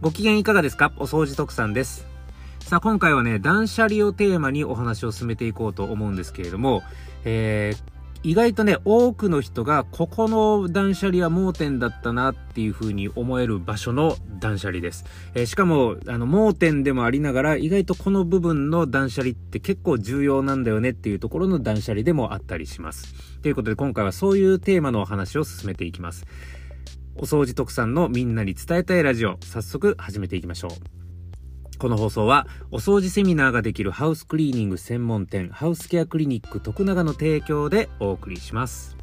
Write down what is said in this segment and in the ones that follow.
ご機嫌いかがですか？お掃除特産です。さあ、今回はね、断捨離をテーマにお話を進めていこうと思うんですけれども、えー、意外とね、多くの人が、ここの断捨離は盲点だったなっていう風に思える場所の断捨離です。えー、しかも、あの、盲点でもありながら、意外とこの部分の断捨離って結構重要なんだよねっていうところの断捨離でもあったりします。ということで、今回はそういうテーマのお話を進めていきます。お掃除特産のみんなに伝えたいラジオ、早速始めていきましょう。この放送は、お掃除セミナーができるハウスクリーニング専門店、ハウスケアクリニック徳永の提供でお送りします。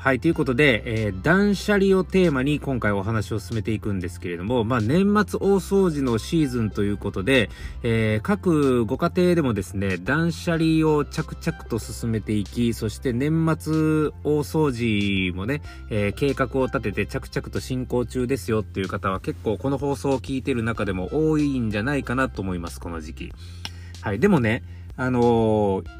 はい、ということで、えー、断捨離をテーマに今回お話を進めていくんですけれども、まあ、年末大掃除のシーズンということで、えー、各ご家庭でもですね、断捨離を着々と進めていき、そして年末大掃除もね、えー、計画を立てて着々と進行中ですよっていう方は結構この放送を聞いてる中でも多いんじゃないかなと思います、この時期。はい、でもね、あのー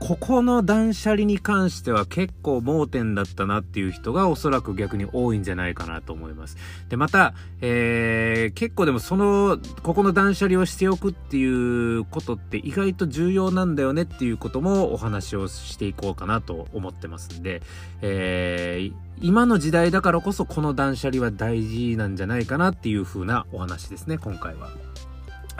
ここの断捨離に関しては結構盲点だったなっていう人がおそらく逆に多いんじゃないかなと思います。で、また、えー、結構でもその、ここの断捨離をしておくっていうことって意外と重要なんだよねっていうこともお話をしていこうかなと思ってますんで、えー、今の時代だからこそこの断捨離は大事なんじゃないかなっていう風なお話ですね、今回は。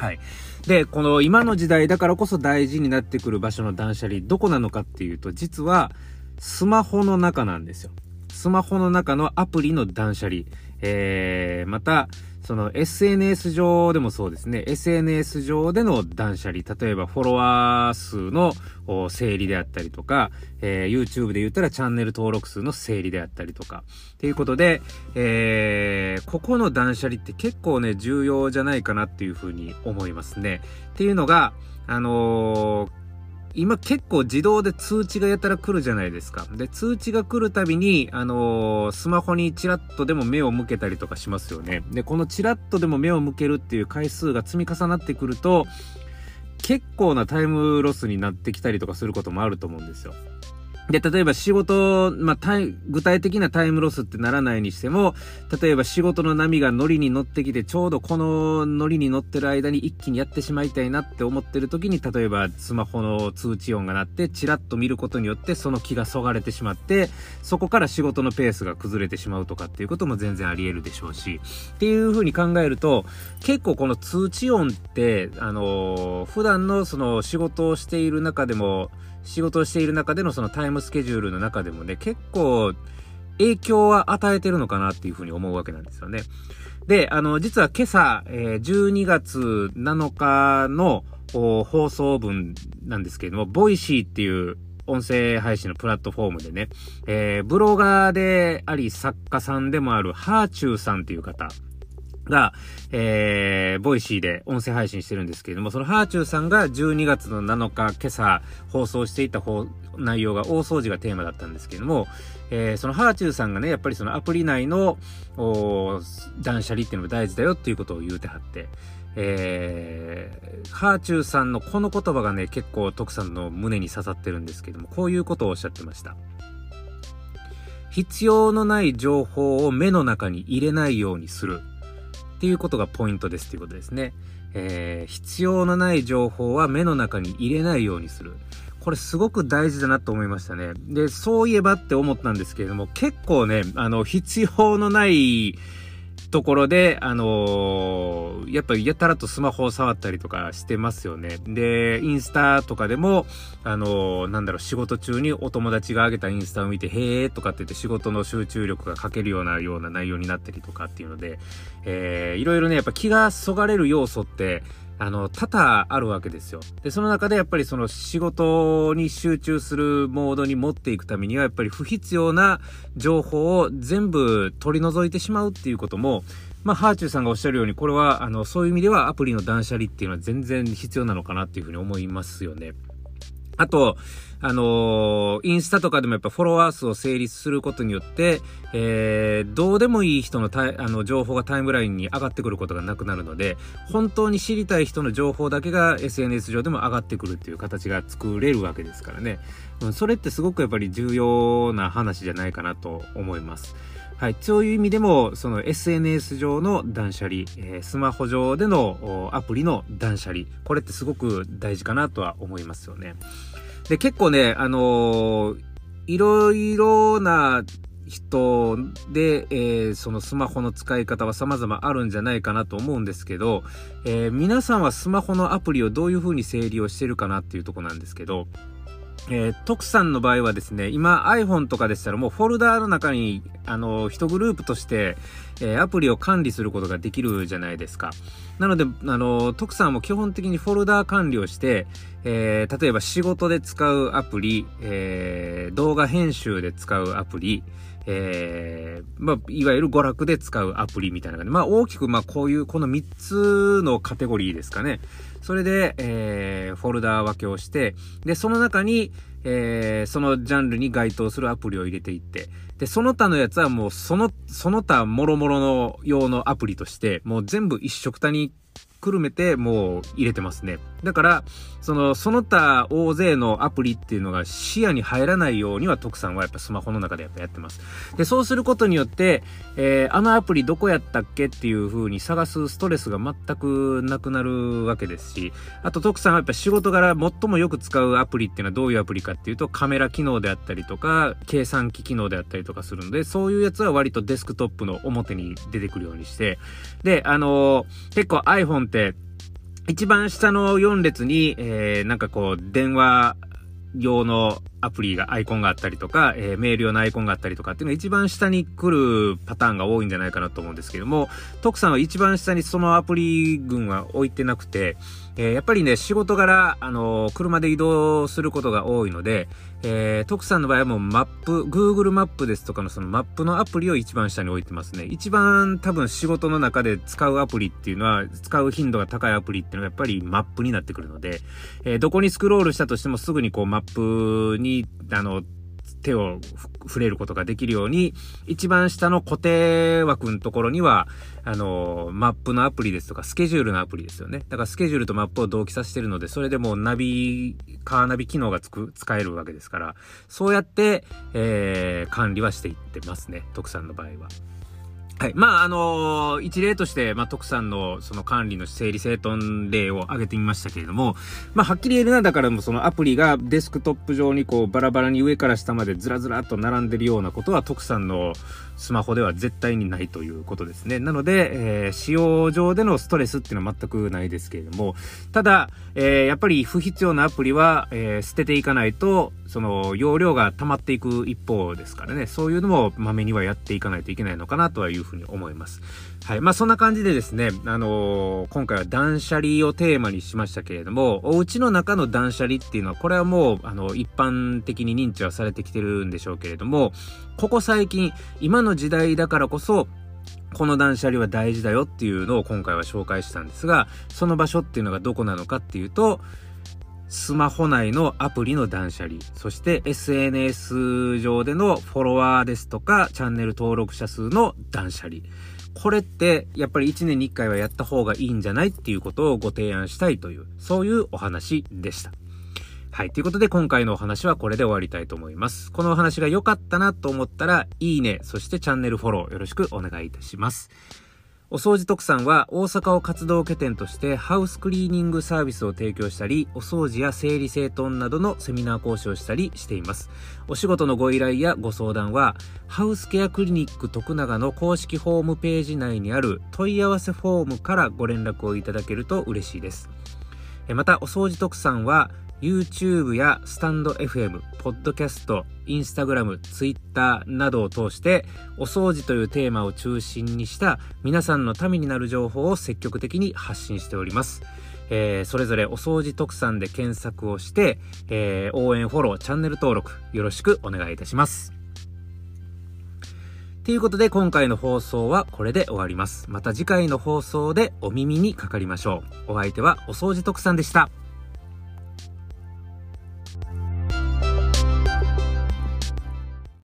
はい。で、この今の時代だからこそ大事になってくる場所の断捨離、どこなのかっていうと、実はスマホの中なんですよ。スマホの中のアプリの断捨離。えー、また、その SNS 上でもそうですね。SNS 上での断捨離。例えばフォロワー数の整理であったりとか、えー、YouTube で言ったらチャンネル登録数の整理であったりとか。っていうことで、えー、ここの断捨離って結構ね、重要じゃないかなっていうふうに思いますね。っていうのが、あのー今結構自動で通知がやたら来るじゃないですか。で、通知が来るたびに、あのー、スマホにチラッとでも目を向けたりとかしますよね。で、このチラッとでも目を向けるっていう回数が積み重なってくると、結構なタイムロスになってきたりとかすることもあると思うんですよ。で、例えば仕事、まあ、具体的なタイムロスってならないにしても、例えば仕事の波がノリに乗ってきて、ちょうどこのノリに乗ってる間に一気にやってしまいたいなって思ってる時に、例えばスマホの通知音が鳴って、チラッと見ることによってその気がそがれてしまって、そこから仕事のペースが崩れてしまうとかっていうことも全然あり得るでしょうし、っていう風に考えると、結構この通知音って、あのー、普段のその仕事をしている中でも、仕事をしている中でのそのタイムスケジュールの中でもね、結構影響は与えてるのかなっていうふうに思うわけなんですよね。で、あの、実は今朝、えー、12月7日の放送分なんですけれども、ボイシーっていう音声配信のプラットフォームでね、えー、ブロガーであり作家さんでもあるはあちゅうさんっていう方、が、えー、ボイシーで音声配信してるんですけれども、そのはあちゅうさんが12月の7日、今朝放送していた内容が大掃除がテーマだったんですけれども、えー、そのはあちゅうさんがね、やっぱりそのアプリ内の断捨離っていうのも大事だよっていうことを言うてはって、えー、はあちゅうさんのこの言葉がね、結構徳さんの胸に刺さってるんですけども、こういうことをおっしゃってました。必要のない情報を目の中に入れないようにする。っていうことがポイントですっていうことですね。えー、必要のない情報は目の中に入れないようにする。これすごく大事だなと思いましたね。で、そういえばって思ったんですけれども、結構ね、あの、必要のないところで、あのー、やっぱやたらとスマホを触ったりとかしてますよね。で、インスタとかでも、あのー、なんだろう、仕事中にお友達が上げたインスタを見て、へーとかって言って仕事の集中力が欠けるようなような内容になったりとかっていうので、えー、いろいろね、やっぱ気がそがれる要素って、あの、多々あるわけですよ。で、その中でやっぱりその仕事に集中するモードに持っていくためには、やっぱり不必要な情報を全部取り除いてしまうっていうことも、まあ、ハーチューさんがおっしゃるように、これは、あの、そういう意味ではアプリの断捨離っていうのは全然必要なのかなっていうふうに思いますよね。あと、あのー、インスタとかでもやっぱフォロワー数を成立することによって、えー、どうでもいい人のたあの情報がタイムラインに上がってくることがなくなるので、本当に知りたい人の情報だけが SNS 上でも上がってくるっていう形が作れるわけですからね。うん、それってすごくやっぱり重要な話じゃないかなと思います。はい。そういう意味でも、その SNS 上の断捨離、えー、スマホ上でのアプリの断捨離、これってすごく大事かなとは思いますよね。で、結構ね、あのー、いろいろな人で、えー、そのスマホの使い方は様々あるんじゃないかなと思うんですけど、えー、皆さんはスマホのアプリをどういう風に整理をしてるかなっていうとこなんですけど、えー、徳さんの場合はですね、今 iPhone とかでしたらもうフォルダーの中に、あの、一グループとして、えー、アプリを管理することができるじゃないですか。なので、あの、徳さんも基本的にフォルダー管理をして、えー、例えば仕事で使うアプリ、え、動画編集で使うアプリ、えー、まあ、いわゆる娯楽で使うアプリみたいな感じ、まあ、大きく、まあ、こういう、この3つのカテゴリーですかね。それで、えー、フォルダー分けをして、で、その中に、えー、そのジャンルに該当するアプリを入れていって、で、その他のやつはもう、その、その他もろもろの用のアプリとして、もう全部一色たにくるめてもう入れてますね。だから、その、その他大勢のアプリっていうのが視野に入らないようには徳さんはやっぱスマホの中でやっぱやってます。で、そうすることによって、えー、あのアプリどこやったっけっていう風に探すストレスが全くなくなるわけですし、あと徳さんはやっぱ仕事柄最もよく使うアプリっていうのはどういうアプリかっていうとカメラ機能であったりとか、計算機機能であったりとかするので、そういうやつは割とデスクトップの表に出てくるようにして、で、あのー、結構 iPhone て、一番下の4列に、えー、なんかこう、電話用のアプリが、アイコンがあったりとか、えー、メール用のアイコンがあったりとかっていうのが一番下に来るパターンが多いんじゃないかなと思うんですけども、徳さんは一番下にそのアプリ群は置いてなくて、えー、やっぱりね、仕事柄、あのー、車で移動することが多いので、えー、徳さんの場合はもうマップ、Google マップですとかのそのマップのアプリを一番下に置いてますね。一番多分仕事の中で使うアプリっていうのは、使う頻度が高いアプリっていうのはやっぱりマップになってくるので、え、どこにスクロールしたとしてもすぐにこうマップに、にあの、手を触れることができるように、一番下の固定枠のところには、あの、マップのアプリですとか、スケジュールのアプリですよね。だからスケジュールとマップを同期させてるので、それでもうナビ、カーナビ機能がつく、使えるわけですから、そうやって、えー、管理はしていってますね。徳さんの場合は。はい。まあ、あのー、一例として、まあ、徳さんのその管理の整理整頓例を挙げてみましたけれども、まあ、はっきり言えるな、だからもうそのアプリがデスクトップ上にこうバラバラに上から下までずらずらっと並んでるようなことは徳さんのスマホでは絶対にないということですね。なので、えー、使用上でのストレスっていうのは全くないですけれども、ただ、えー、やっぱり不必要なアプリは、えー、捨てていかないと、その容量が溜まっていく一方ですからね、そういうのもまめにはやっていかないといけないのかなとはいうふうに思います。はい。まあそんな感じでですね、あのー、今回は断捨離をテーマにしましたけれども、お家の中の断捨離っていうのは、これはもう、あの、一般的に認知はされてきてるんでしょうけれども、ここ最近、今の時代だからこそ、この断捨離は大事だよっていうのを今回は紹介したんですが、その場所っていうのがどこなのかっていうと、スマホ内のアプリの断捨離、そして SNS 上でのフォロワーですとか、チャンネル登録者数の断捨離。これってやっぱり1年に1回はやった方がいいんじゃないっていうことをご提案したいという、そういうお話でした。はい。ということで今回のお話はこれで終わりたいと思います。このお話が良かったなと思ったら、いいね、そしてチャンネルフォローよろしくお願いいたします。お掃除特産は大阪を活動拠点としてハウスクリーニングサービスを提供したり、お掃除や整理整頓などのセミナー講師をしたりしています。お仕事のご依頼やご相談は、ハウスケアクリニック徳永の公式ホームページ内にある問い合わせフォームからご連絡をいただけると嬉しいです。また、お掃除特産は YouTube やスタンド FM、ポッドキャスト、インスタグラム、ツイッターなどを通して、お掃除というテーマを中心にした皆さんのためになる情報を積極的に発信しております。えー、それぞれお掃除特産で検索をして、えー、応援フォロー、チャンネル登録よろしくお願いいたします。ということで今回の放送はこれで終わります。また次回の放送でお耳にかかりましょう。お相手はお掃除特産でした。